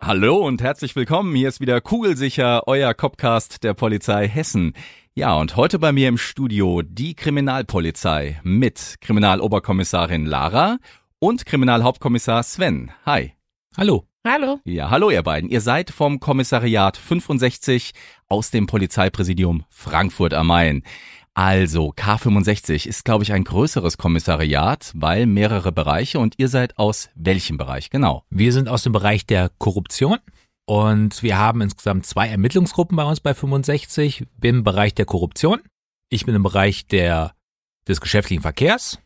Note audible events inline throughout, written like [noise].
Hallo und herzlich willkommen. Hier ist wieder Kugelsicher, euer Copcast der Polizei Hessen. Ja, und heute bei mir im Studio die Kriminalpolizei mit Kriminaloberkommissarin Lara und Kriminalhauptkommissar Sven. Hi. Hallo. Hallo. Ja, hallo ihr beiden. Ihr seid vom Kommissariat 65 aus dem Polizeipräsidium Frankfurt am Main. Also, K65 ist, glaube ich, ein größeres Kommissariat, weil mehrere Bereiche und ihr seid aus welchem Bereich genau? Wir sind aus dem Bereich der Korruption und wir haben insgesamt zwei Ermittlungsgruppen bei uns bei 65. Bin im Bereich der Korruption. Ich bin im Bereich der, des geschäftlichen Verkehrs.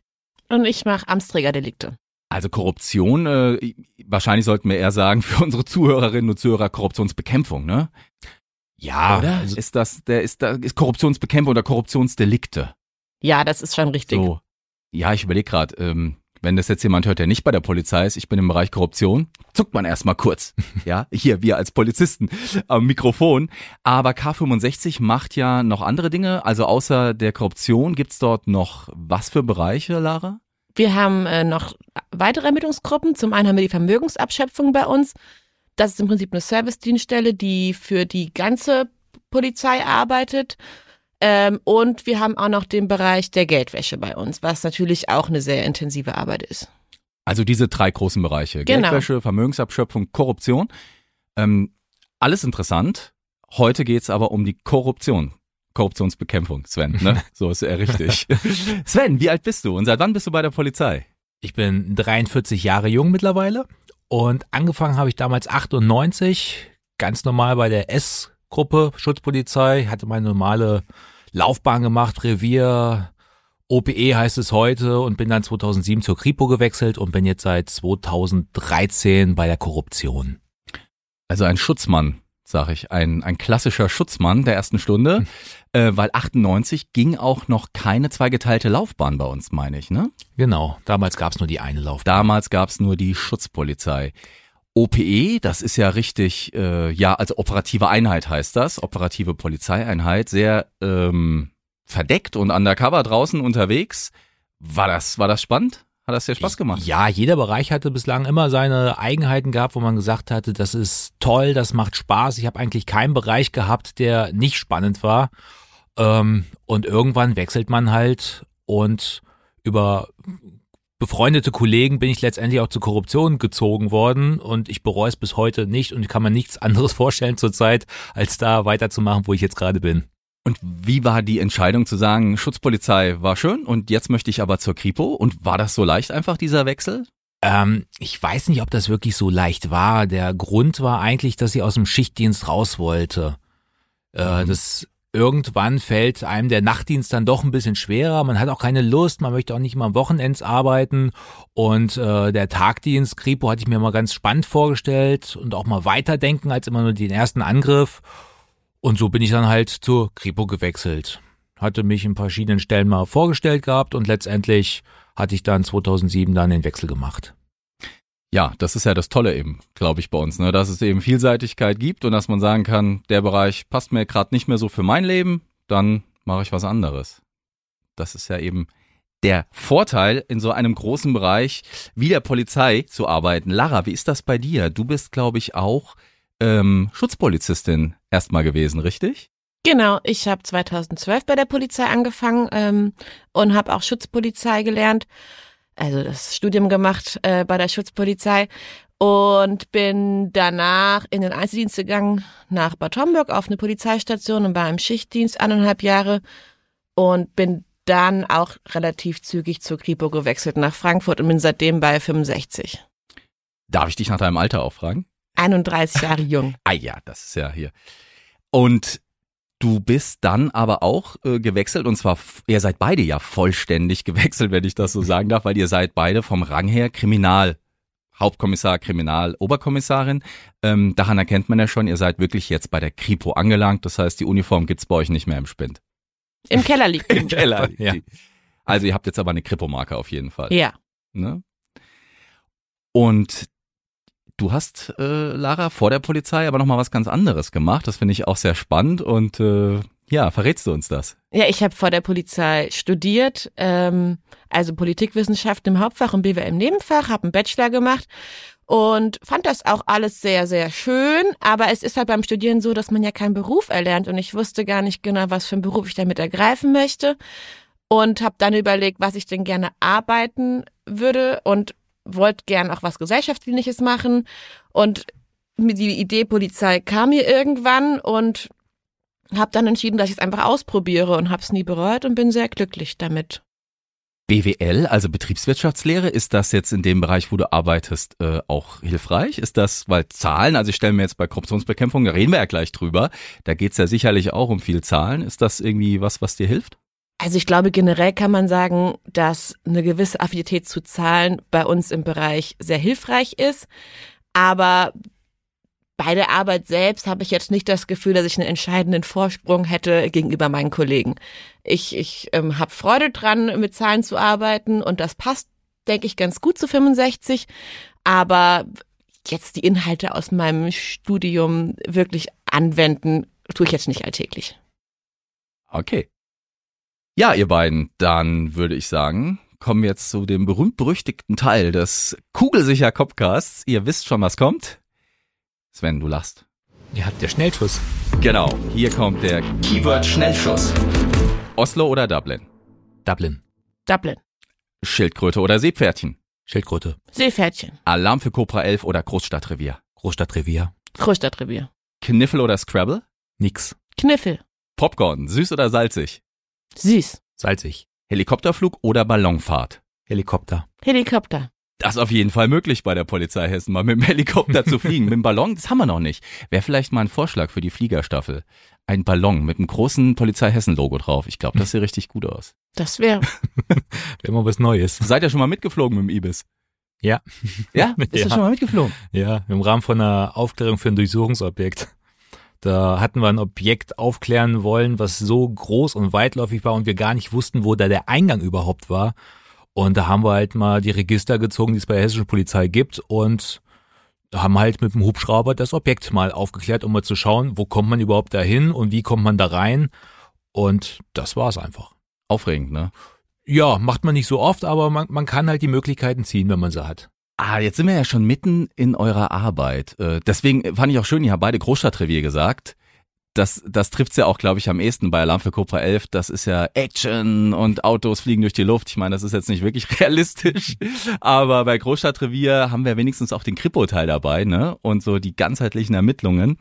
Und ich mache Amtsträgerdelikte. Also Korruption, äh, wahrscheinlich sollten wir eher sagen für unsere Zuhörerinnen und Zuhörer Korruptionsbekämpfung, ne? Ja, Oder? also ist das, der ist da ist Korruptionsbekämpfung oder Korruptionsdelikte? Ja, das ist schon richtig. So. Ja, ich überlege gerade, ähm, wenn das jetzt jemand hört, der nicht bei der Polizei ist, ich bin im Bereich Korruption, zuckt man erstmal kurz. [laughs] ja, hier, wir als Polizisten am Mikrofon. Aber K65 macht ja noch andere Dinge. Also außer der Korruption gibt's dort noch was für Bereiche, Lara? Wir haben äh, noch weitere Ermittlungsgruppen. Zum einen haben wir die Vermögensabschöpfung bei uns. Das ist im Prinzip eine Servicedienststelle, die für die ganze Polizei arbeitet. Ähm, und wir haben auch noch den Bereich der Geldwäsche bei uns, was natürlich auch eine sehr intensive Arbeit ist. Also diese drei großen Bereiche. Genau. Geldwäsche, Vermögensabschöpfung, Korruption. Ähm, alles interessant. Heute geht's aber um die Korruption. Korruptionsbekämpfung, Sven, ne? [laughs] So ist er richtig. Sven, wie alt bist du und seit wann bist du bei der Polizei? ich bin 43 Jahre jung mittlerweile und angefangen habe ich damals 98, ganz normal bei der S-Gruppe Schutzpolizei, hatte meine normale Laufbahn gemacht, Revier, OPE heißt es heute und bin dann 2007 zur Kripo gewechselt und bin jetzt seit 2013 bei der Korruption. Also ein Schutzmann, sag ich, ein, ein klassischer Schutzmann der ersten Stunde, äh, weil 98 ging auch noch keine zweigeteilte Laufbahn bei uns, meine ich, ne? Genau, damals gab es nur die eine Laufbahn. Damals gab's nur die Schutzpolizei. OPE, das ist ja richtig, äh, ja, also operative Einheit heißt das, operative Polizeieinheit, sehr ähm, verdeckt und undercover draußen unterwegs. War das, war das spannend? Hat das dir Spaß gemacht? Ja, jeder Bereich hatte bislang immer seine Eigenheiten gehabt, wo man gesagt hatte, das ist toll, das macht Spaß. Ich habe eigentlich keinen Bereich gehabt, der nicht spannend war. Ähm, und irgendwann wechselt man halt und über befreundete Kollegen bin ich letztendlich auch zur Korruption gezogen worden und ich bereue es bis heute nicht und kann mir nichts anderes [laughs] vorstellen zurzeit, als da weiterzumachen, wo ich jetzt gerade bin. Und wie war die Entscheidung zu sagen, Schutzpolizei war schön und jetzt möchte ich aber zur Kripo? Und war das so leicht einfach, dieser Wechsel? Ähm, ich weiß nicht, ob das wirklich so leicht war. Der Grund war eigentlich, dass ich aus dem Schichtdienst raus wollte. Äh, das irgendwann fällt einem der Nachtdienst dann doch ein bisschen schwerer. Man hat auch keine Lust, man möchte auch nicht mal am Wochenends arbeiten. Und äh, der Tagdienst, Kripo, hatte ich mir mal ganz spannend vorgestellt und auch mal weiterdenken als immer nur den ersten Angriff. Und so bin ich dann halt zur Kripo gewechselt. Hatte mich in verschiedenen Stellen mal vorgestellt gehabt und letztendlich hatte ich dann 2007 dann den Wechsel gemacht. Ja, das ist ja das Tolle eben, glaube ich, bei uns, ne? dass es eben Vielseitigkeit gibt und dass man sagen kann, der Bereich passt mir gerade nicht mehr so für mein Leben, dann mache ich was anderes. Das ist ja eben der Vorteil, in so einem großen Bereich wie der Polizei zu arbeiten. Lara, wie ist das bei dir? Du bist, glaube ich, auch ähm, Schutzpolizistin erstmal gewesen, richtig? Genau, ich habe 2012 bei der Polizei angefangen ähm, und habe auch Schutzpolizei gelernt, also das Studium gemacht äh, bei der Schutzpolizei und bin danach in den Einzeldienst gegangen nach Bad Homburg auf eine Polizeistation und war im Schichtdienst eineinhalb Jahre und bin dann auch relativ zügig zur Kripo gewechselt nach Frankfurt und bin seitdem bei 65. Darf ich dich nach deinem Alter auch fragen? 31 Jahre jung. [laughs] Ah ja, das ist ja hier. Und Du bist dann aber auch äh, gewechselt und zwar, ihr seid beide ja vollständig [laughs] gewechselt, wenn ich das so sagen darf, weil ihr seid beide vom Rang her Kriminal. Hauptkommissar, Kriminal, Oberkommissarin. Ähm, daran erkennt man ja schon, ihr seid wirklich jetzt bei der Kripo angelangt. Das heißt, die Uniform gibt's bei euch nicht mehr im Spind. Im Keller [laughs] liegt Im Keller. liegt Ja. die. Also ihr habt jetzt aber eine Kripo-Marke auf jeden Fall. Ja. Ne? Und du hast, äh, Lara, vor der Polizei aber nochmal was ganz anderes gemacht. Das finde ich auch sehr spannend und äh, ja, verrätst du uns das? Ja, ich habe vor der Polizei studiert, ähm, also Politikwissenschaften im Hauptfach und BWL im Nebenfach, habe einen Bachelor gemacht und fand das auch alles sehr, sehr schön. Aber es ist halt beim Studieren so, dass man ja keinen Beruf erlernt und ich wusste gar nicht genau, was für einen Beruf ich damit ergreifen möchte und habe dann überlegt, was ich denn gerne arbeiten würde und wollte gern auch was Gesellschaftsdienliches machen und die Idee Polizei kam mir irgendwann und habe dann entschieden, dass ich es einfach ausprobiere und habe es nie bereut und bin sehr glücklich damit. BWL, also Betriebswirtschaftslehre, ist das jetzt in dem Bereich, wo du arbeitest, äh, auch hilfreich? Ist das, weil Zahlen, also ich stelle mir jetzt bei Korruptionsbekämpfung, da reden wir ja gleich drüber, da geht's ja sicherlich auch um viel Zahlen. Ist das irgendwie was, was dir hilft? Also ich glaube, generell kann man sagen, dass eine gewisse Affinität zu Zahlen bei uns im Bereich sehr hilfreich ist. Aber bei der Arbeit selbst habe ich jetzt nicht das Gefühl, dass ich einen entscheidenden Vorsprung hätte gegenüber meinen Kollegen. Ich, ich ähm, habe Freude dran, mit Zahlen zu arbeiten und das passt, denke ich, ganz gut zu 65. Aber jetzt die Inhalte aus meinem Studium wirklich anwenden, tue ich jetzt nicht alltäglich. Okay. Ja, ihr beiden, dann würde ich sagen, kommen wir jetzt zu dem berühmt-berüchtigten Teil des Kugelsicher Copcasts. Ihr wisst schon, was kommt. Sven, du lachst. Ja, der Schnellschuss. Genau, hier kommt der Keyword Schnellschuss. Oslo oder Dublin? Dublin. Dublin. Schildkröte oder Seepferdchen? Schildkröte. Seepferdchen. Alarm für Cobra 11 oder Großstadtrevier? Großstadtrevier. Großstadtrevier. Kniffel oder Scrabble? Nix. Kniffel. Popcorn, süß oder salzig? Süß. Salzig. Helikopterflug oder Ballonfahrt? Helikopter. Helikopter. Das ist auf jeden Fall möglich bei der Polizei Hessen, mal mit dem Helikopter zu fliegen. Mit dem Ballon, das haben wir noch nicht. Wäre vielleicht mal ein Vorschlag für die Fliegerstaffel. Ein Ballon mit einem großen Polizei Hessen-Logo drauf. Ich glaube, das sieht richtig gut aus. Das wäre. [laughs] Wäre mal was Neues. Seid ihr schon mal mitgeflogen mit dem Ibis? Ja. Ja? [laughs] Bist Ja. du schon mal mitgeflogen? Ja, im Rahmen von einer Aufklärung für ein Durchsuchungsobjekt. Da hatten wir ein Objekt aufklären wollen, was so groß und weitläufig war und wir gar nicht wussten, wo da der Eingang überhaupt war. Und da haben wir halt mal die Register gezogen, die es bei der hessischen Polizei gibt und haben halt mit dem Hubschrauber das Objekt mal aufgeklärt, um mal zu schauen, wo kommt man überhaupt da hin und wie kommt man da rein. Und das war's einfach. Aufregend, ne? Ja, macht man nicht so oft, aber man, man kann halt die Möglichkeiten ziehen, wenn man sie hat. Ah, jetzt sind wir ja schon mitten in eurer Arbeit. Äh, Deswegen fand ich auch schön, ihr habt beide Großstadtrevier gesagt. Das, das trifft's ja auch, glaube ich, am ehesten bei Alarm für Cobra 11. Das ist ja Action und Autos fliegen durch die Luft. Ich meine, das ist jetzt nicht wirklich [laughs] realistisch. Aber bei Großstadtrevier haben wir wenigstens auch den Kripo-Teil dabei, ne? Und so die ganzheitlichen Ermittlungen.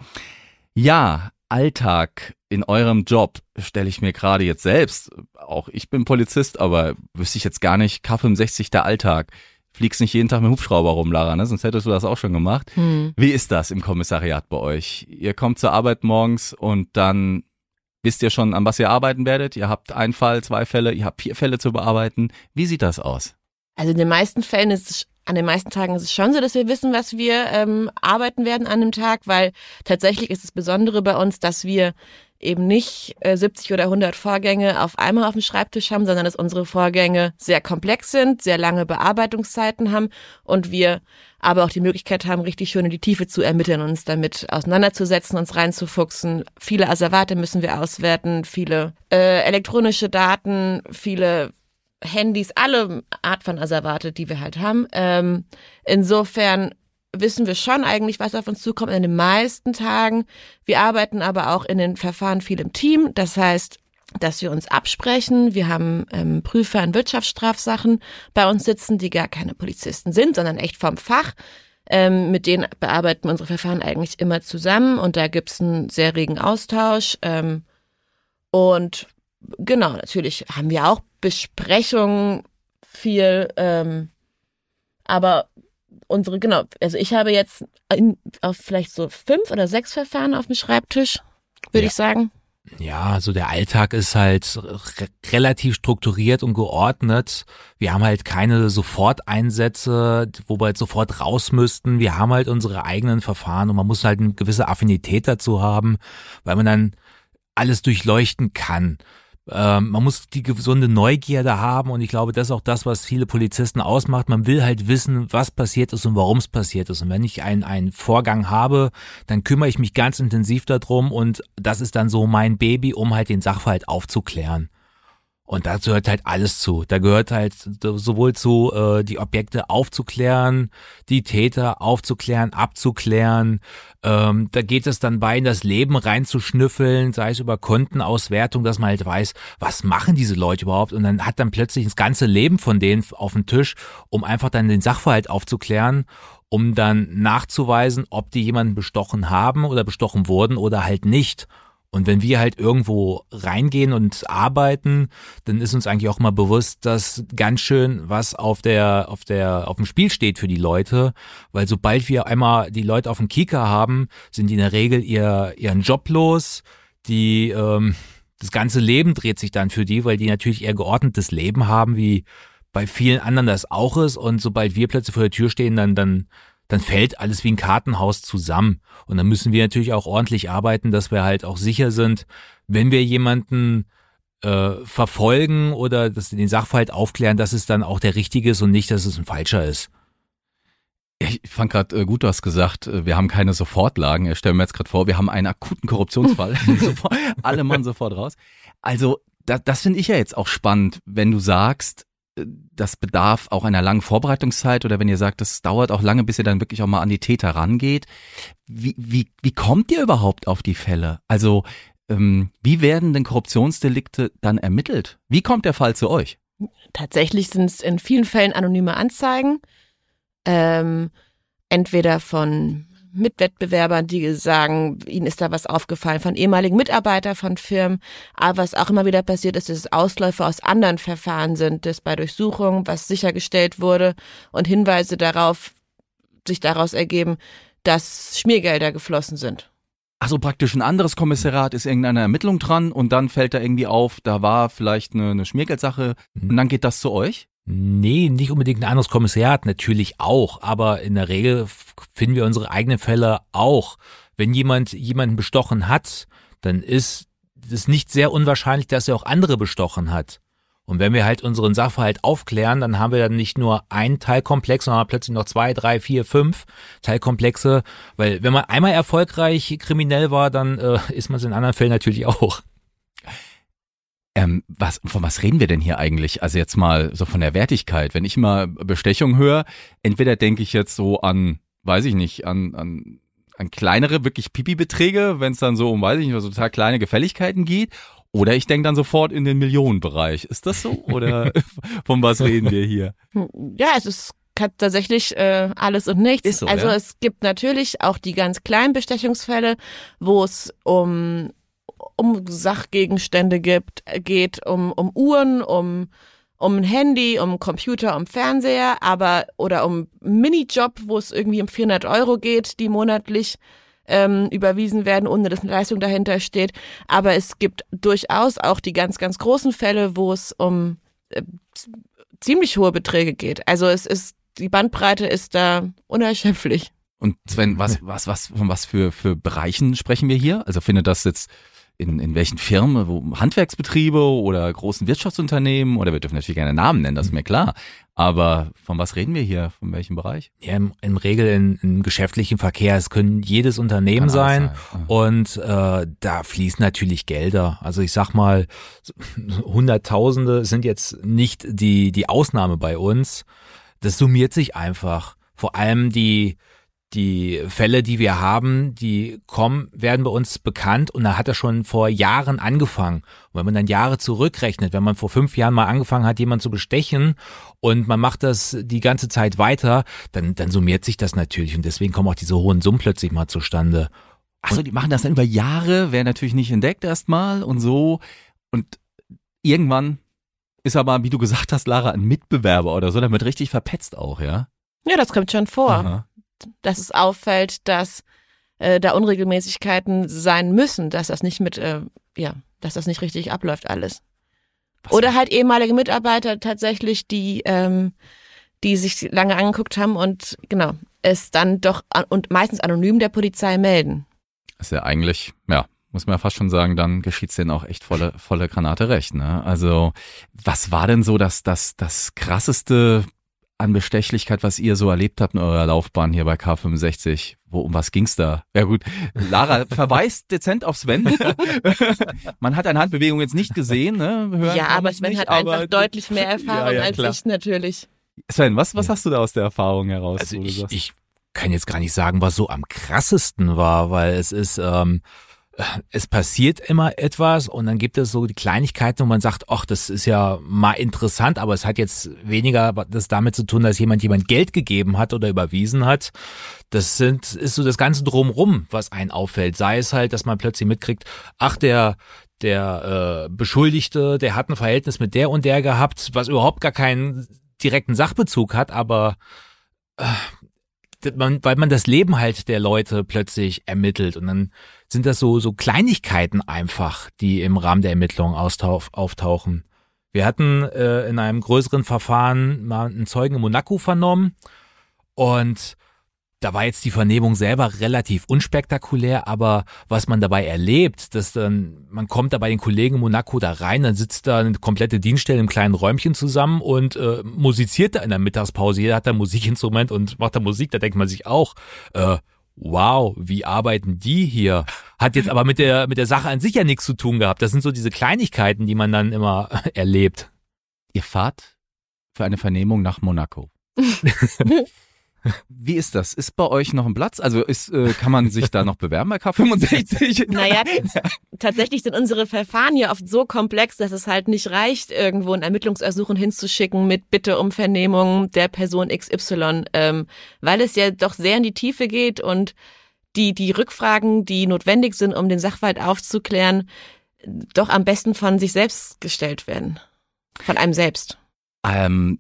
Ja, Alltag in eurem Job stelle ich mir gerade jetzt selbst, auch ich bin Polizist, aber wüsste ich jetzt gar nicht, K65 der Alltag. Fliegst nicht jeden Tag mit dem Hubschrauber rum, Lara, ne? Sonst hättest du das auch schon gemacht. Hm. Wie ist das im Kommissariat bei euch? Ihr kommt zur Arbeit morgens und dann wisst ihr schon, an was ihr arbeiten werdet. Ihr habt einen Fall, zwei Fälle, ihr habt vier Fälle zu bearbeiten. Wie sieht das aus? Also in den meisten Fällen ist es, an den meisten Tagen ist es schon so, dass wir wissen, was wir ähm, arbeiten werden an einem Tag, weil tatsächlich ist das Besondere bei uns, dass wir eben nicht äh, 70 oder 100 Vorgänge auf einmal auf dem Schreibtisch haben, sondern dass unsere Vorgänge sehr komplex sind, sehr lange Bearbeitungszeiten haben und wir aber auch die Möglichkeit haben, richtig schön in die Tiefe zu ermitteln, uns damit auseinanderzusetzen, uns reinzufuchsen. Viele Asservate müssen wir auswerten, viele äh, elektronische Daten, viele Handys, alle Art von Asservate, die wir halt haben. Ähm, insofern wissen wir schon eigentlich, was auf uns zukommt in den meisten Tagen. Wir arbeiten aber auch in den Verfahren viel im Team. Das heißt, dass wir uns absprechen. Wir haben ähm, Prüfer in Wirtschaftsstrafsachen bei uns sitzen, die gar keine Polizisten sind, sondern echt vom Fach. Ähm, mit denen bearbeiten wir unsere Verfahren eigentlich immer zusammen und da gibt's einen sehr regen Austausch. Ähm, und genau, natürlich haben wir auch Besprechungen viel, ähm, aber unsere, genau, also ich habe jetzt in, auf vielleicht so fünf oder sechs Verfahren auf dem Schreibtisch, würde Ja. ich sagen. Ja, so der Alltag ist halt re relativ strukturiert und geordnet. Wir haben halt keine Soforteinsätze, wo wir halt sofort raus müssten. Wir haben halt unsere eigenen Verfahren und man muss halt eine gewisse Affinität dazu haben, weil man dann alles durchleuchten kann. Ähm, man muss die gesunde Neugierde haben und ich glaube, das ist auch das, was viele Polizisten ausmacht. Man will halt wissen, was passiert ist und warum es passiert ist. Und wenn ich einen, einen Vorgang habe, dann kümmere ich mich ganz intensiv darum und das ist dann so mein Baby, um halt den Sachverhalt aufzuklären. Und dazu gehört halt alles zu. Da gehört halt sowohl zu, äh, die Objekte aufzuklären, die Täter aufzuklären, abzuklären. Ähm, da geht es dann bei, in das Leben reinzuschnüffeln, sei es über Kontenauswertung, dass man halt weiß, was machen diese Leute überhaupt. Und dann hat dann plötzlich das ganze Leben von denen auf dem Tisch, um einfach dann den Sachverhalt aufzuklären um dann nachzuweisen, ob die jemanden bestochen haben oder bestochen wurden oder halt nicht. Und wenn wir halt irgendwo reingehen und arbeiten, dann ist uns eigentlich auch mal bewusst, dass ganz schön was auf der, auf der, auf dem Spiel steht für die Leute. Weil sobald wir einmal die Leute auf dem Kieker haben, sind die in der Regel ihr, ihren Job los. Die, ähm, das ganze Leben dreht sich dann für die, weil die natürlich eher geordnetes Leben haben, wie bei vielen anderen das auch ist. Und sobald wir plötzlich vor der Tür stehen, dann, dann dann fällt alles wie ein Kartenhaus zusammen. Und dann müssen wir natürlich auch ordentlich arbeiten, dass wir halt auch sicher sind, wenn wir jemanden äh, verfolgen oder dass den Sachverhalt aufklären, dass es dann auch der richtige ist und nicht, dass es ein falscher ist. Ich fand gerade äh, gut, du hast gesagt, äh, wir haben keine Sofortlagen. Ich stelle mir jetzt gerade vor, wir haben einen akuten Korruptionsfall. [laughs] [laughs] Alle Mann sofort raus. Also das, das finde ich ja jetzt auch spannend, wenn du sagst, das bedarf auch einer langen Vorbereitungszeit oder wenn ihr sagt, das dauert auch lange, bis ihr dann wirklich auch mal an die Täter rangeht. Wie, wie, wie kommt ihr überhaupt auf die Fälle? Also ähm, wie werden denn Korruptionsdelikte dann ermittelt? Wie kommt der Fall zu euch? Tatsächlich sind es in vielen Fällen anonyme Anzeigen, ähm, entweder von Mitwettbewerbern, die sagen, ihnen ist da was aufgefallen, von ehemaligen Mitarbeitern von Firmen. Aber was auch immer wieder passiert ist, dass es Ausläufe aus anderen Verfahren sind, dass bei Durchsuchungen was sichergestellt wurde und Hinweise darauf sich daraus ergeben, dass Schmiergelder geflossen sind. Also praktisch ein anderes Kommissariat ist irgendeine Ermittlung dran und dann fällt da irgendwie auf, da war vielleicht eine, eine Schmiergeldsache und dann geht das zu euch? Nee, nicht unbedingt ein anderes Kommissariat, natürlich auch, aber in der Regel finden wir unsere eigenen Fälle auch. Wenn jemand jemanden bestochen hat, dann ist es nicht sehr unwahrscheinlich, dass er auch andere bestochen hat. Und wenn wir halt unseren Sachverhalt aufklären, dann haben wir dann nicht nur ein Teilkomplex, sondern plötzlich noch zwei, drei, vier, fünf Teilkomplexe. Weil wenn man einmal erfolgreich kriminell war, dann äh, ist man es in anderen Fällen natürlich auch. Ähm, was, von was reden wir denn hier eigentlich? Also jetzt mal so von der Wertigkeit. Wenn ich mal Bestechung höre, entweder denke ich jetzt so an, weiß ich nicht, an, an, an kleinere, wirklich Pipi-Beträge, wenn es dann so um, weiß ich nicht, so total kleine Gefälligkeiten geht. Oder ich denke dann sofort in den Millionenbereich. Ist das so? Oder [laughs] von was reden wir hier? Ja, es ist tatsächlich äh, alles und nichts. So, also ja? es gibt natürlich auch die ganz kleinen Bestechungsfälle, wo es um um Sachgegenstände gibt, geht, um, um Uhren, um, um ein Handy, um Computer, um Fernseher, aber oder um Minijob, wo es irgendwie um 400 Euro geht, die monatlich ähm, überwiesen werden, ohne dass eine Leistung dahinter steht. Aber es gibt durchaus auch die ganz, ganz großen Fälle, wo es um äh, ziemlich hohe Beträge geht. Also es ist die Bandbreite ist da unerschöpflich. Und Sven, was, was, was, von was für, für Bereichen sprechen wir hier? Also findet das jetzt in, in welchen Firmen, wo Handwerksbetriebe oder großen Wirtschaftsunternehmen oder wir dürfen natürlich keine Namen nennen, das ist mir klar. Aber von was reden wir hier? Von welchem Bereich? Ja, im, im Regel in, im geschäftlichen Verkehr. Es können jedes Unternehmen Kann sein, sein, und äh, da fließen natürlich Gelder. Also ich sag mal, Hunderttausende sind jetzt nicht die die Ausnahme bei uns. Das summiert sich einfach. Vor allem die die Fälle, die wir haben, die kommen, werden bei uns bekannt und da hat er schon vor Jahren angefangen. Und wenn man dann Jahre zurückrechnet, wenn man vor fünf Jahren mal angefangen hat, jemanden zu bestechen und man macht das die ganze Zeit weiter, dann, dann summiert sich das natürlich und deswegen kommen auch diese hohen Summen plötzlich mal zustande. Achso, die machen das dann über Jahre, werden natürlich nicht entdeckt erstmal und so. Und irgendwann ist aber, wie du gesagt hast, Lara, ein Mitbewerber oder so, damit richtig verpetzt auch, ja? Ja, das kommt schon vor. Aha. Dass es auffällt, dass äh, da Unregelmäßigkeiten sein müssen, dass das nicht mit äh, ja, dass das nicht richtig abläuft alles. Oder halt ehemalige Mitarbeiter tatsächlich, die, ähm, die sich lange angeguckt haben und genau, es dann doch an, und meistens anonym der Polizei melden. Ist ja eigentlich, ja, muss man ja fast schon sagen, dann geschieht's denen auch echt volle, volle Granate recht. Ne? Also, was war denn so das, das, das krasseste an Bestechlichkeit, was ihr so erlebt habt in eurer Laufbahn hier bei K65? Wo, um was ging's da? Ja gut, Lara [laughs] verweist dezent auf Sven. [laughs] Man hat eine Handbewegung jetzt nicht gesehen. Ne? Hören ja, aber Sven nicht, hat einfach deutlich mehr Erfahrung ja, ja, als klar. ich natürlich. Sven, was, was hast du da aus der Erfahrung heraus? Also ich, ich kann jetzt gar nicht sagen, was so am krassesten war, weil es ist, ähm, es passiert immer etwas und dann gibt es so die Kleinigkeiten, wo man sagt, ach, das ist ja mal interessant, aber es hat jetzt weniger das damit zu tun, dass jemand jemand Geld gegeben hat oder überwiesen hat. Das sind, ist so das Ganze drumrum, was einen auffällt. Sei es halt, dass man plötzlich mitkriegt, ach, der, der äh, Beschuldigte, der hat ein Verhältnis mit der und der gehabt, was überhaupt gar keinen direkten Sachbezug hat, aber äh, man, weil man das Leben halt der Leute plötzlich ermittelt und dann sind das so, so Kleinigkeiten einfach, die im Rahmen der Ermittlungen auftauchen. Wir hatten äh, in einem größeren Verfahren mal einen Zeugen in Monaco vernommen und da war jetzt die Vernehmung selber relativ unspektakulär, aber was man dabei erlebt, dass dann, man kommt da bei den Kollegen in Monaco da rein, dann sitzt da eine komplette Dienststelle im kleinen Räumchen zusammen und äh, musiziert da in der Mittagspause. Jeder hat da ein Musikinstrument und macht da Musik, da denkt man sich auch, äh, wow, wie arbeiten die hier? Hat jetzt aber mit der, mit der Sache an sich ja nichts zu tun gehabt. Das sind so diese Kleinigkeiten, die man dann immer erlebt. Ihr fahrt für eine Vernehmung nach Monaco. [laughs] [laughs] Wie ist das? Ist bei euch noch ein Platz? Also ist, äh, kann man sich da noch bewerben bei K65? [laughs] Naja, [laughs] tatsächlich sind unsere Verfahren ja oft so komplex, dass es halt nicht reicht, irgendwo ein Ermittlungsersuchen hinzuschicken mit Bitte um Vernehmung der Person XY, ähm, weil es ja doch sehr in die Tiefe geht und die, die Rückfragen, die notwendig sind, um den Sachverhalt aufzuklären, doch am besten von sich selbst gestellt werden. Von einem selbst. Ähm,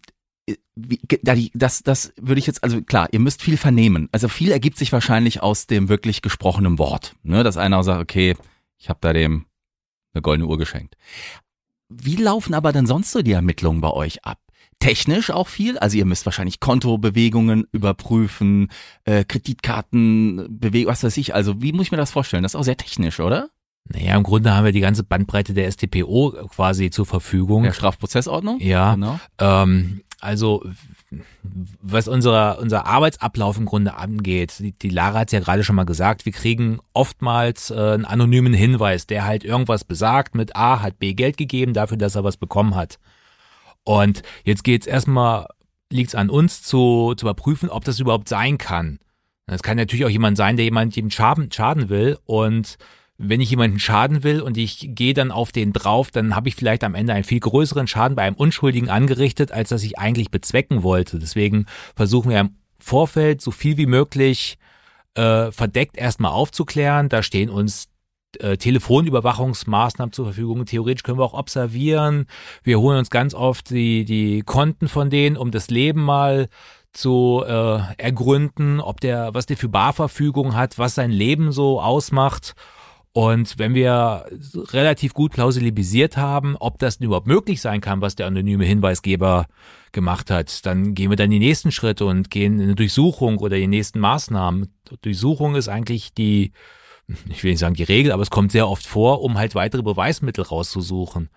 das, das würde ich jetzt, also klar, ihr müsst viel vernehmen. Also viel ergibt sich wahrscheinlich aus dem wirklich gesprochenen Wort. Ne? Dass einer sagt, okay, ich habe da dem eine goldene Uhr geschenkt. Wie laufen aber denn sonst so die Ermittlungen bei euch ab? Technisch auch viel, also ihr müsst wahrscheinlich Kontobewegungen überprüfen, äh, Kreditkartenbewegungen, was weiß ich. Also wie muss ich mir das vorstellen? Das ist auch sehr technisch, oder? Naja, im Grunde haben wir die ganze Bandbreite der StPO quasi zur Verfügung. Der Strafprozessordnung? Ja. Genau. Ähm, also was unser, unser Arbeitsablauf im Grunde angeht, die, die Lara hat ja gerade schon mal gesagt, wir kriegen oftmals äh, einen anonymen Hinweis, der halt irgendwas besagt, mit A hat B Geld gegeben dafür, dass er was bekommen hat. Und jetzt geht's erstmal, liegt's an uns zu, zu überprüfen, ob das überhaupt sein kann. Es kann natürlich auch jemand sein, der jemand jedem schaden, schaden will und wenn ich jemanden schaden will und ich gehe dann auf den drauf, dann habe ich vielleicht am Ende einen viel größeren Schaden bei einem Unschuldigen angerichtet, als das ich eigentlich bezwecken wollte. Deswegen versuchen wir im Vorfeld so viel wie möglich äh, verdeckt erstmal aufzuklären. Da stehen uns äh, Telefonüberwachungsmaßnahmen zur Verfügung. Theoretisch können wir auch observieren. Wir holen uns ganz oft die, die Konten von denen, um das Leben mal zu äh, ergründen, ob der, was der für Barverfügung hat, was sein Leben so ausmacht. Und wenn wir relativ gut plausibilisiert haben, ob das überhaupt möglich sein kann, was der anonyme Hinweisgeber gemacht hat, dann gehen wir dann die nächsten Schritte und gehen in eine Durchsuchung oder die nächsten Maßnahmen. Durchsuchung ist eigentlich die, ich will nicht sagen die Regel, aber es kommt sehr oft vor, um halt weitere Beweismittel rauszusuchen.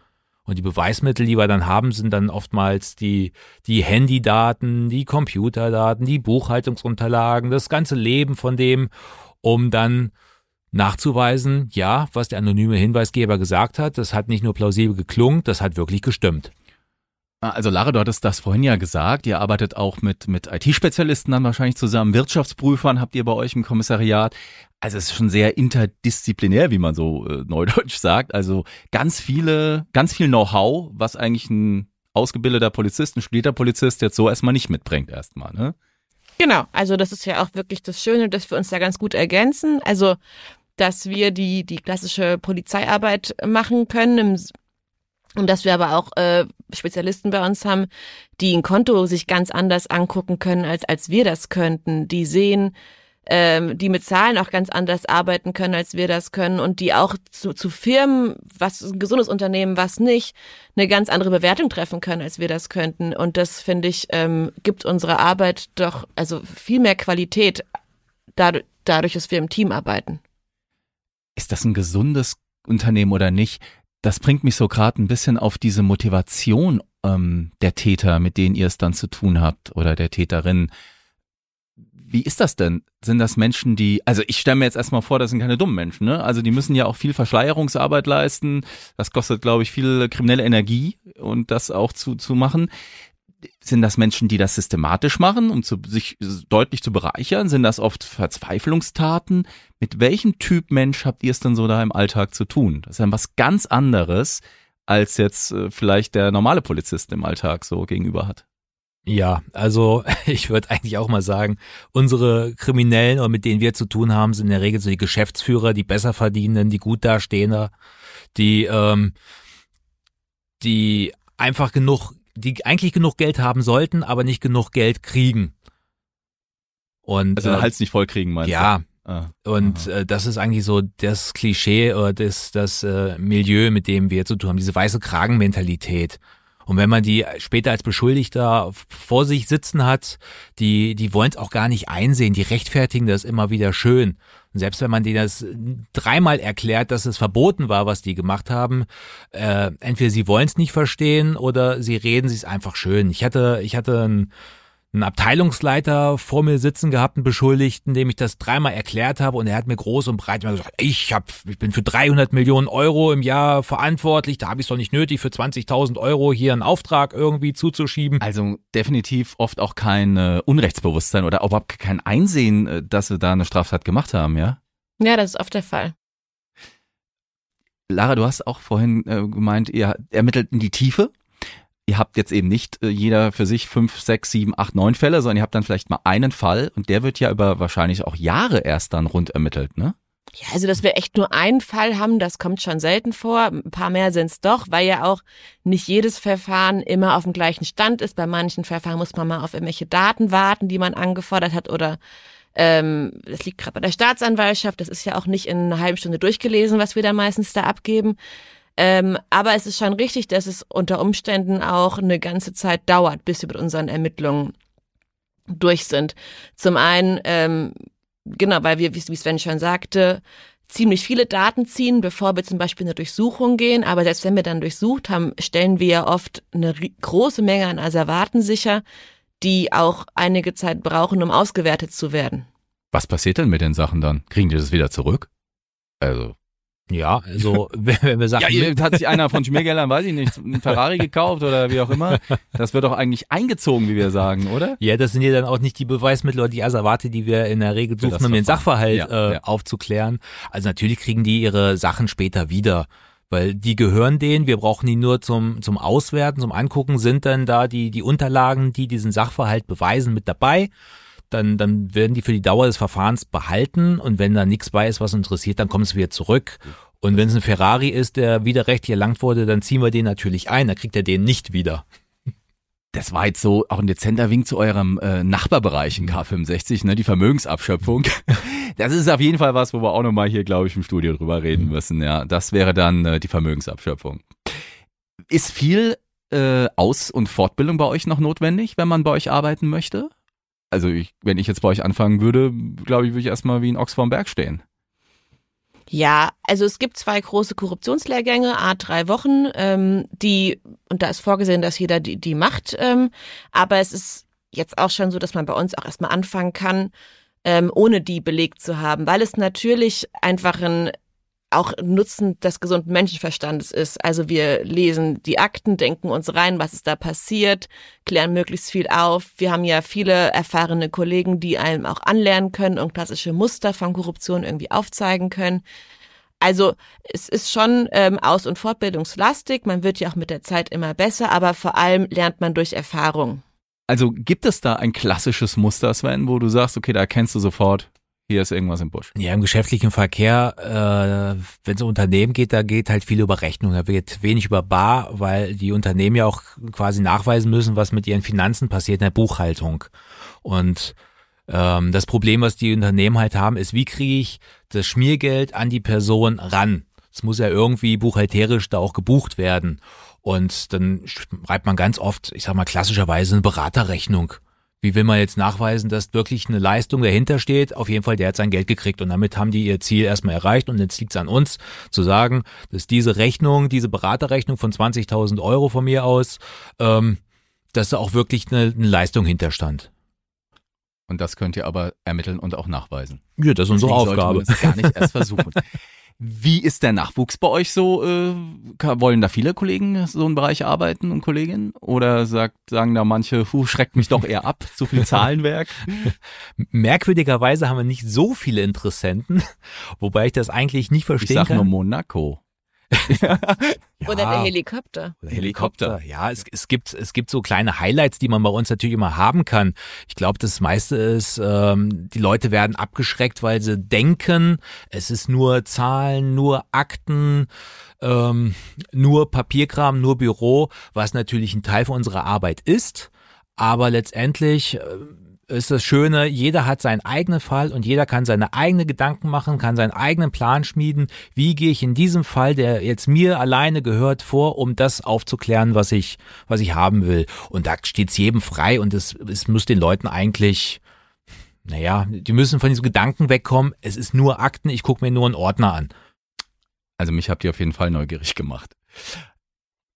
Und die Beweismittel, die wir dann haben, sind dann oftmals die, die Handydaten, die Computerdaten, die Buchhaltungsunterlagen, das ganze Leben von dem, um dann nachzuweisen, ja, was der anonyme Hinweisgeber gesagt hat, das hat nicht nur plausibel geklungen, das hat wirklich gestimmt. Also Lara, du hattest das vorhin ja gesagt, ihr arbeitet auch mit, mit IT-Spezialisten dann wahrscheinlich zusammen, Wirtschaftsprüfern habt ihr bei euch im Kommissariat. Also es ist schon sehr interdisziplinär, wie man so äh, neudeutsch sagt. Also ganz viele, ganz viel Know-how, was eigentlich ein ausgebildeter Polizist, ein studierter Polizist jetzt so erstmal nicht mitbringt erstmal, ne? Genau, also das ist ja auch wirklich das Schöne, dass wir uns da ganz gut ergänzen. Also dass wir die, die klassische Polizeiarbeit machen können im, und dass wir aber auch äh, Spezialisten bei uns haben, die ein Konto sich ganz anders angucken können, als, als wir das könnten. Die sehen, ähm, die mit Zahlen auch ganz anders arbeiten können, als wir das können und die auch zu, zu Firmen, was ein gesundes Unternehmen, was nicht, eine ganz andere Bewertung treffen können, als wir das könnten. Und das, finde ich, ähm, gibt unserer Arbeit doch also viel mehr Qualität dadurch, dadurch, dass wir im Team arbeiten. Ist das ein gesundes Unternehmen oder nicht? Das bringt mich so gerade ein bisschen auf diese Motivation ähm, der Täter, mit denen ihr es dann zu tun habt oder der Täterin. Wie ist das denn? Sind das Menschen, die, also ich stelle mir jetzt erstmal vor, das sind keine dummen Menschen, ne? Also die müssen ja auch viel Verschleierungsarbeit leisten. Das kostet, glaube ich, viel kriminelle Energie und das auch zu, zu machen. Sind das Menschen, die das systematisch machen, um zu, sich deutlich zu bereichern? Sind das oft Verzweiflungstaten? Mit welchem Typ Mensch habt ihr es denn so da im Alltag zu tun? Das ist ja was ganz anderes, als jetzt äh, vielleicht der normale Polizist im Alltag so gegenüber hat. Ja, also [laughs] ich würde eigentlich auch mal sagen, unsere Kriminellen oder mit denen wir zu tun haben, sind in der Regel so die Geschäftsführer, die besser verdienenden, die gut dastehender, die ähm, die einfach genug, die eigentlich genug Geld haben sollten, aber nicht genug Geld kriegen. Und also den äh, Hals nicht voll kriegen, meinst ja, du? Ah, und äh, das ist eigentlich so das Klischee oder das, das äh, Milieu, mit dem wir zu tun haben, diese weiße Kragenmentalität. Und wenn man die später als Beschuldigter vor sich sitzen hat, die, die wollen es auch gar nicht einsehen, die rechtfertigen das immer wieder schön. Und selbst wenn man denen das dreimal erklärt, dass es verboten war, was die gemacht haben, äh, entweder sie wollen es nicht verstehen oder sie reden sich einfach schön. Ich hatte, ich hatte ein einen Abteilungsleiter vor mir sitzen gehabt, einen Beschuldigten, dem ich das dreimal erklärt habe und er hat mir groß und breit immer gesagt, ich hab, ich bin für 300 Millionen Euro im Jahr verantwortlich, da habe ich es doch nicht nötig, für 20.000 Euro hier einen Auftrag irgendwie zuzuschieben. Also definitiv oft auch kein äh, Unrechtsbewusstsein oder überhaupt kein Einsehen, äh, dass sie da eine Straftat gemacht haben, ja? Ja, das ist oft der Fall. Lara, du hast auch vorhin äh, gemeint, ihr ermittelt in die Tiefe ihr habt jetzt eben nicht äh, jeder für sich fünf, sechs, sieben, acht, neun Fälle, sondern ihr habt dann vielleicht mal einen Fall und der wird ja über wahrscheinlich auch Jahre erst dann rund ermittelt, ne? Ja, also dass wir echt nur einen Fall haben, das kommt schon selten vor. Ein paar mehr sind es doch, weil ja auch nicht jedes Verfahren immer auf dem gleichen Stand ist. Bei manchen Verfahren muss man mal auf irgendwelche Daten warten, die man angefordert hat oder ähm, das liegt gerade bei der Staatsanwaltschaft. Das ist ja auch nicht in einer halben Stunde durchgelesen, was wir da meistens da abgeben. Ähm, aber es ist schon richtig, dass es unter Umständen auch eine ganze Zeit dauert, bis wir mit unseren Ermittlungen durch sind. Zum einen, ähm, genau, weil wir, wie Sven schon sagte, ziemlich viele Daten ziehen, bevor wir zum Beispiel eine Durchsuchung gehen. Aber selbst wenn wir dann durchsucht haben, stellen wir ja oft eine große Menge an Asservaten sicher, die auch einige Zeit brauchen, um ausgewertet zu werden. Was passiert denn mit den Sachen dann? Kriegen die das wieder zurück? Also ja, also [laughs] wenn wir sagen, ja, hat sich einer von Schmiergeldern, weiß ich nicht, einen Ferrari gekauft oder wie auch immer. Das wird doch eigentlich eingezogen, wie wir sagen, oder? Ja, das sind ja dann auch nicht die Beweismittel oder die Asservate, die wir in der Regel suchen, um den Sachverhalt ja, äh, ja. aufzuklären. Also natürlich kriegen die ihre Sachen später wieder weil die gehören denen, wir brauchen die nur zum, zum Auswerten, zum Angucken, sind dann da die, die Unterlagen, die diesen Sachverhalt beweisen, mit dabei dann, dann werden die für die Dauer des Verfahrens behalten und wenn da nichts bei ist, was interessiert, dann kommen sie wieder zurück. Und wenn es ein Ferrari ist, der widerrechtlich erlangt wurde, dann ziehen wir den natürlich ein, dann kriegt er den nicht wieder. Das war jetzt so auch ein dezenter Wink zu eurem äh, Nachbarbereich in K65, ne, die Vermögensabschöpfung. [laughs] Das ist auf jeden Fall was, wo wir auch nochmal hier, glaube ich, im Studio drüber reden mhm. müssen. Ja, das wäre dann äh, die Vermögensabschöpfung. Ist viel äh, Aus- und Fortbildung bei euch noch notwendig, wenn man bei euch arbeiten möchte? also ich, wenn ich jetzt bei euch anfangen würde, glaube ich, würde ich erstmal wie ein Ochs vorm Berg stehen. Ja, also es gibt zwei große Korruptionslehrgänge, a drei Wochen, ähm, die, und da ist vorgesehen, dass jeder die, die macht, ähm, aber es ist jetzt auch schon so, dass man bei uns auch erstmal anfangen kann, ähm, ohne die belegt zu haben, weil es natürlich einfach ein auch Nutzen des gesunden Menschenverstandes ist. Also wir lesen die Akten, denken uns rein, was ist da passiert, klären möglichst viel auf. Wir haben ja viele erfahrene Kollegen, die einem auch anlernen können und klassische Muster von Korruption irgendwie aufzeigen können. Also es ist schon ähm, aus- und fortbildungslastig. Man wird ja auch mit der Zeit immer besser, aber vor allem lernt man durch Erfahrung. Also gibt es da ein klassisches Muster, Sven, wo du sagst, okay, da erkennst du sofort, hier ist irgendwas im Busch. Ja, im geschäftlichen Verkehr, äh, wenn es um Unternehmen geht, da geht halt viel über Rechnung, da wird wenig über Bar, weil die Unternehmen ja auch quasi nachweisen müssen, was mit ihren Finanzen passiert in der Buchhaltung. Und Ähm, das Problem, was die Unternehmen halt haben, ist, wie kriege ich das Schmiergeld an die Person ran? Es muss ja irgendwie buchhalterisch da auch gebucht werden. Und dann schreibt man ganz oft, ich sag mal klassischerweise eine Beraterrechnung. Wie will man jetzt nachweisen, dass wirklich eine Leistung dahinter steht? Auf jeden Fall, der hat sein Geld gekriegt und damit haben die ihr Ziel erstmal erreicht und jetzt liegt es an uns zu sagen, dass diese Rechnung, diese Beraterrechnung von 20.000 Euro von mir aus, ähm, dass da auch wirklich eine, eine Leistung hinterstand. Und das könnt ihr aber ermitteln und auch nachweisen. Ja, das ist unsere Deswegen Aufgabe. Sollte man es gar nicht erst versuchen. [laughs] Wie ist der Nachwuchs bei euch so? Äh, wollen da viele Kollegen so einen Bereich arbeiten und Kolleginnen? Oder sagt, sagen da manche, hu, schreckt mich doch eher ab, zu viel [laughs] Zahlenwerk? Merkwürdigerweise haben wir nicht so viele Interessenten, [laughs] wobei ich das eigentlich nicht Ich verstehen sag kann. nur Monaco. [laughs] Oder der Helikopter. Oder Helikopter. Ja, es, es gibt es gibt so kleine Highlights, die man bei uns natürlich immer haben kann. Ich glaube, das meiste ist, ähm, die Leute werden abgeschreckt, weil sie denken, es ist nur Zahlen, nur Akten, ähm, nur Papierkram, nur Büro, was natürlich ein Teil von unserer Arbeit ist. Aber letztendlich äh, ist das Schöne, jeder hat seinen eigenen Fall und jeder kann seine eigenen Gedanken machen, kann seinen eigenen Plan schmieden. Wie gehe ich in diesem Fall, der jetzt mir alleine gehört, vor, um das aufzuklären, was ich, was ich haben will. Und da steht es jedem frei und es, es muss den Leuten eigentlich, naja, die müssen von diesem Gedanken wegkommen. Es ist nur Akten, ich gucke mir nur einen Ordner an. Also mich habt ihr auf jeden Fall neugierig gemacht.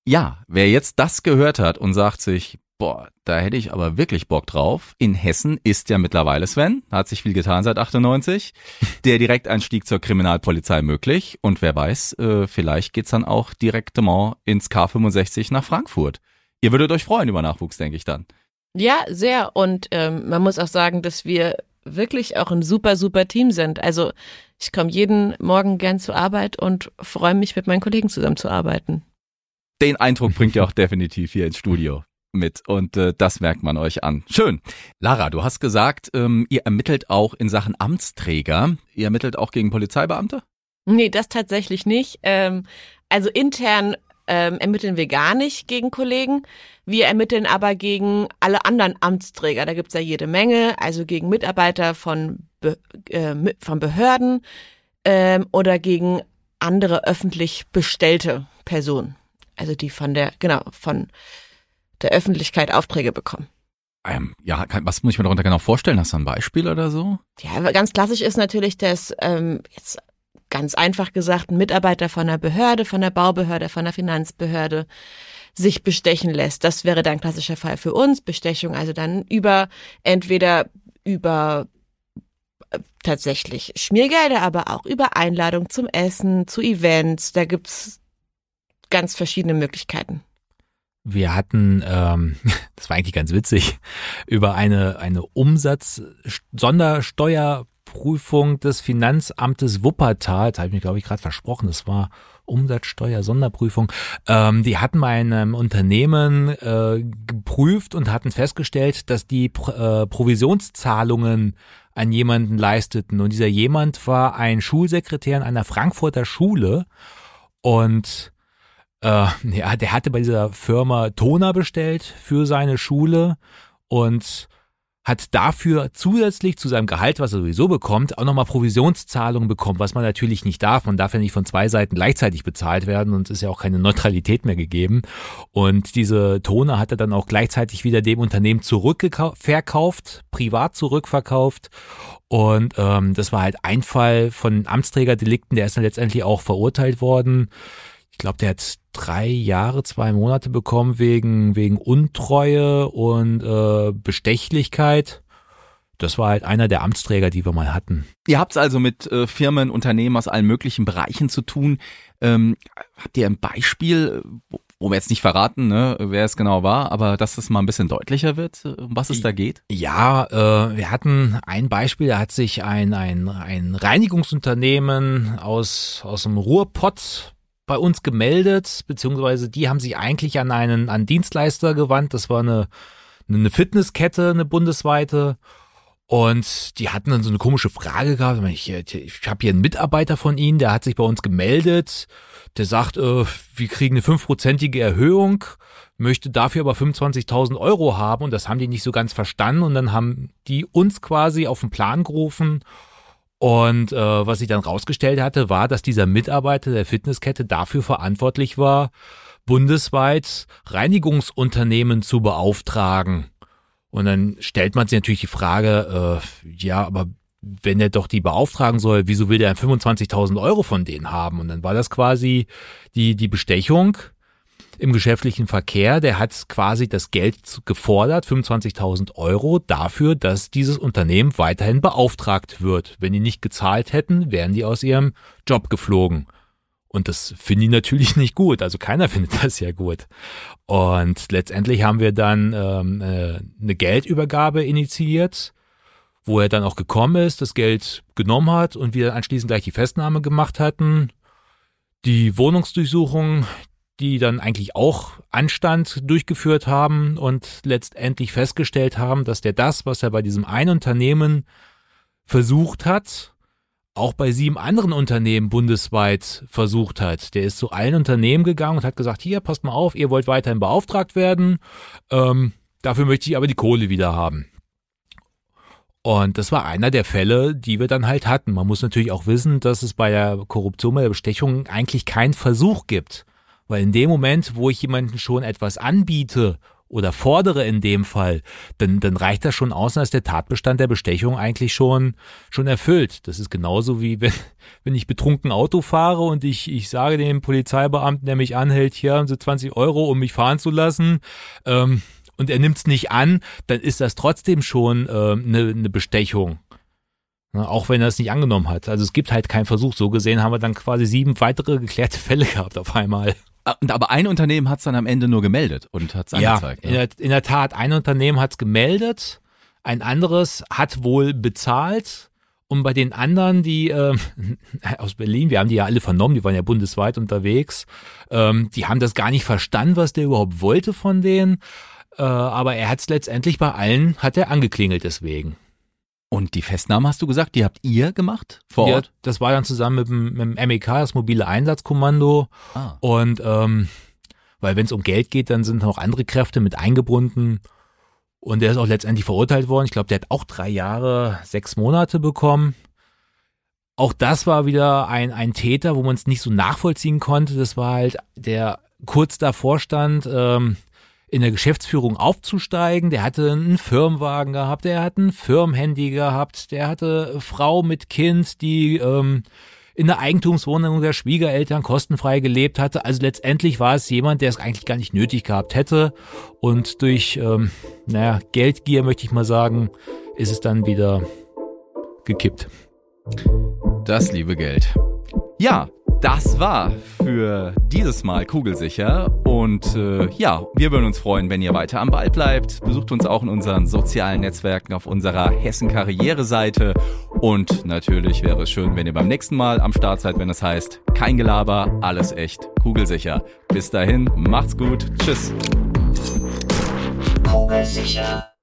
Ja, wer jetzt das gehört hat und sagt sich, boah, da hätte ich aber wirklich Bock drauf. In Hessen ist ja mittlerweile Sven, hat sich viel getan seit 98, [laughs] der Direkteinstieg zur Kriminalpolizei möglich und wer weiß, äh, vielleicht geht's dann auch direktement ins K65 nach Frankfurt. Ihr würdet euch freuen über Nachwuchs, denke ich dann. Ja, sehr. Und ähm, man muss auch sagen, dass wir wirklich auch ein super, super Team sind. Also ich komme jeden Morgen gern zur Arbeit und freue mich, mit meinen Kollegen zusammenzuarbeiten. Den Eindruck bringt ihr auch [laughs] definitiv hier ins Studio mit und äh, das merkt man euch an. Schön. Lara, du hast gesagt, ähm, ihr ermittelt auch in Sachen Amtsträger. Ihr ermittelt auch gegen Polizeibeamte? Nee, das tatsächlich nicht. Ähm, also intern ähm, ermitteln wir gar nicht gegen Kollegen. Wir ermitteln aber gegen alle anderen Amtsträger. Da gibt's ja jede Menge, also gegen Mitarbeiter von, Be äh, von Behörden ähm, oder gegen andere öffentlich bestellte Personen. Also die von der, genau, von der Öffentlichkeit Aufträge bekommen. Ähm, ja, was muss ich mir darunter genau vorstellen? Hast du ein Beispiel oder so? Ja, ganz klassisch ist natürlich, dass ähm, jetzt ganz einfach gesagt ein Mitarbeiter von einer Behörde, von der Baubehörde, von der Finanzbehörde sich bestechen lässt. Das wäre dann ein klassischer Fall für uns. Bestechung also dann über entweder über äh, tatsächlich Schmiergelder, aber auch über Einladung zum Essen, zu Events. Da gibt's ganz verschiedene Möglichkeiten. Wir hatten, ähm, [laughs] das war eigentlich ganz witzig, über eine, eine Umsatz-Sondersteuerprüfung des Finanzamtes Wuppertal, das habe ich mir, glaube ich, gerade versprochen, das war Umsatzsteuer-Sonderprüfung, ähm, die hatten bei einem Unternehmen äh, geprüft und hatten festgestellt, dass die Pr äh, Provisionszahlungen an jemanden leisteten. Und dieser jemand war ein Schulsekretär in einer Frankfurter Schule und äh, ja, der hatte bei dieser Firma Toner bestellt für seine Schule und hat dafür zusätzlich zu seinem Gehalt, was er sowieso bekommt, auch nochmal Provisionszahlungen bekommen, was man natürlich nicht darf. Man darf ja nicht von zwei Seiten gleichzeitig bezahlt werden und es ist ja auch keine Neutralität mehr gegeben. Und diese Toner hat er dann auch gleichzeitig wieder dem Unternehmen zurückverkauft, privat zurückverkauft. Und ähm, das war halt ein Fall von Amtsträgerdelikten, der ist dann letztendlich auch verurteilt worden. Ich glaube, der hat drei Jahre, zwei Monate bekommen wegen, wegen Untreue und äh, Bestechlichkeit. Das war halt einer der Amtsträger, die wir mal hatten. Ihr habt es also mit äh, Firmen, Unternehmen aus allen möglichen Bereichen zu tun. Ähm, habt ihr ein Beispiel, wo, wo wir jetzt nicht verraten, ne, wer es genau war, aber dass es mal ein bisschen deutlicher wird, äh, um was es da geht? Ja, äh, wir hatten ein Beispiel, da hat sich ein, ein, ein Reinigungsunternehmen aus, aus dem Ruhrpott bei uns gemeldet, beziehungsweise die haben sich eigentlich an einen an Dienstleister gewandt. Das war eine, eine Fitnesskette, eine bundesweite. Und die hatten dann so eine komische Frage gehabt. Ich, ich habe hier einen Mitarbeiter von Ihnen, der hat sich bei uns gemeldet. Der sagt, äh, wir kriegen eine fünfprozentige Erhöhung, möchte dafür aber 25.000 Euro haben. Und das haben die nicht so ganz verstanden. Und dann haben die uns quasi auf den Plan gerufen. Und äh, was sich dann rausgestellt hatte, war, dass dieser Mitarbeiter der Fitnesskette dafür verantwortlich war, bundesweit Reinigungsunternehmen zu beauftragen und dann stellt man sich natürlich die Frage, äh, ja, aber wenn er doch die beauftragen soll, wieso will der 25.000 Euro von denen haben? Und dann war das quasi die, die Bestechung im geschäftlichen Verkehr. Der hat quasi das Geld gefordert, 25.000 Euro, dafür, dass dieses Unternehmen weiterhin beauftragt wird. Wenn die nicht gezahlt hätten, wären die aus ihrem Job geflogen. Und das finde ich natürlich nicht gut. Also keiner [laughs] findet das ja gut. Und letztendlich haben wir dann ähm, äh, eine Geldübergabe initiiert, wo er dann auch gekommen ist, das Geld genommen hat und wir anschließend gleich die Festnahme gemacht hatten. Die Wohnungsdurchsuchung, die dann eigentlich auch Anstand durchgeführt haben und letztendlich festgestellt haben, dass der das, was er bei diesem einen Unternehmen versucht hat, auch bei sieben anderen Unternehmen bundesweit versucht hat. Der ist zu allen Unternehmen gegangen und hat gesagt, hier, passt mal auf, ihr wollt weiterhin beauftragt werden, ähm, dafür möchte ich aber die Kohle wieder haben. Und das war einer der Fälle, die wir dann halt hatten. Man muss natürlich auch wissen, dass es bei der Korruption, bei der Bestechung eigentlich keinen Versuch gibt. Weil in dem Moment, wo ich jemanden schon etwas anbiete oder fordere in dem Fall, dann, dann reicht das schon aus, dass der Tatbestand der Bestechung eigentlich schon, schon erfüllt. Das ist genauso wie wenn, [laughs] wenn ich betrunken Auto fahre und ich, ich sage dem Polizeibeamten, der mich anhält, hier haben Sie 20 Euro, um mich fahren zu lassen, ähm, und er nimmt es nicht an, dann ist das trotzdem schon eine ähm, ne, ne Bestechung. Ne, auch wenn er es nicht angenommen hat. Also es gibt halt keinen Versuch. So gesehen haben wir dann quasi sieben weitere geklärte [laughs] Fälle gehabt auf einmal. Ah, aber ein Unternehmen hat es dann am Ende nur gemeldet und hat es angezeigt. Ja, in der, in der Tat, ein Unternehmen hat es gemeldet, ein anderes hat wohl bezahlt. Und bei den anderen, die äh, [laughs] aus Berlin, wir haben die ja alle vernommen, die waren ja bundesweit unterwegs, ähm, die haben das gar nicht verstanden, was der überhaupt wollte von denen. Äh, aber er hat es letztendlich bei allen, hat er angeklingelt deswegen. Und die Festnahme hast du gesagt, die habt ihr gemacht vor Ort? Ja, das war dann zusammen mit dem, mit dem MEK, das mobile Einsatzkommando. Ah. Und ähm, weil wenn es um Geld geht, dann sind noch andere Kräfte mit eingebunden. Und der ist auch letztendlich verurteilt worden. Ich glaube, der hat auch drei Jahre, sechs Monate bekommen. Auch das war wieder ein, ein Täter, wo man es nicht so nachvollziehen konnte. Das war halt der kurz davor stand, ähm, in der Geschäftsführung aufzusteigen. Der hatte einen Firmenwagen gehabt, der hat ein Firmenhandy gehabt, der hatte Frau mit Kind, die ähm, in der Eigentumswohnung der Schwiegereltern kostenfrei gelebt hatte. Also letztendlich war es jemand, der es eigentlich gar nicht nötig gehabt hätte. Und durch, ähm, naja, Geldgier möchte ich mal sagen, ist es dann wieder gekippt. Das liebe Geld. Ja, das war für dieses Mal kugelsicher. Und äh, ja, wir würden uns freuen, wenn ihr weiter am Ball bleibt. Besucht uns auch in unseren sozialen Netzwerken auf unserer Hessen-Karriere-Seite. Und natürlich wäre es schön, wenn ihr beim nächsten Mal am Start seid, wenn es heißt, kein Gelaber, alles echt, kugelsicher. Bis dahin, macht's gut, tschüss. Kugelsicher.